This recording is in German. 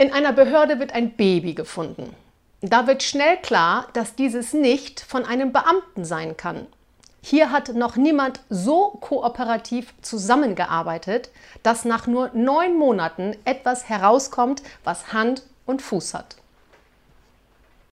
In einer Behörde wird ein Baby gefunden. Da wird schnell klar, dass dieses nicht von einem Beamten sein kann. Hier hat noch niemand so kooperativ zusammengearbeitet, dass nach nur neun Monaten etwas herauskommt, was Hand und Fuß hat.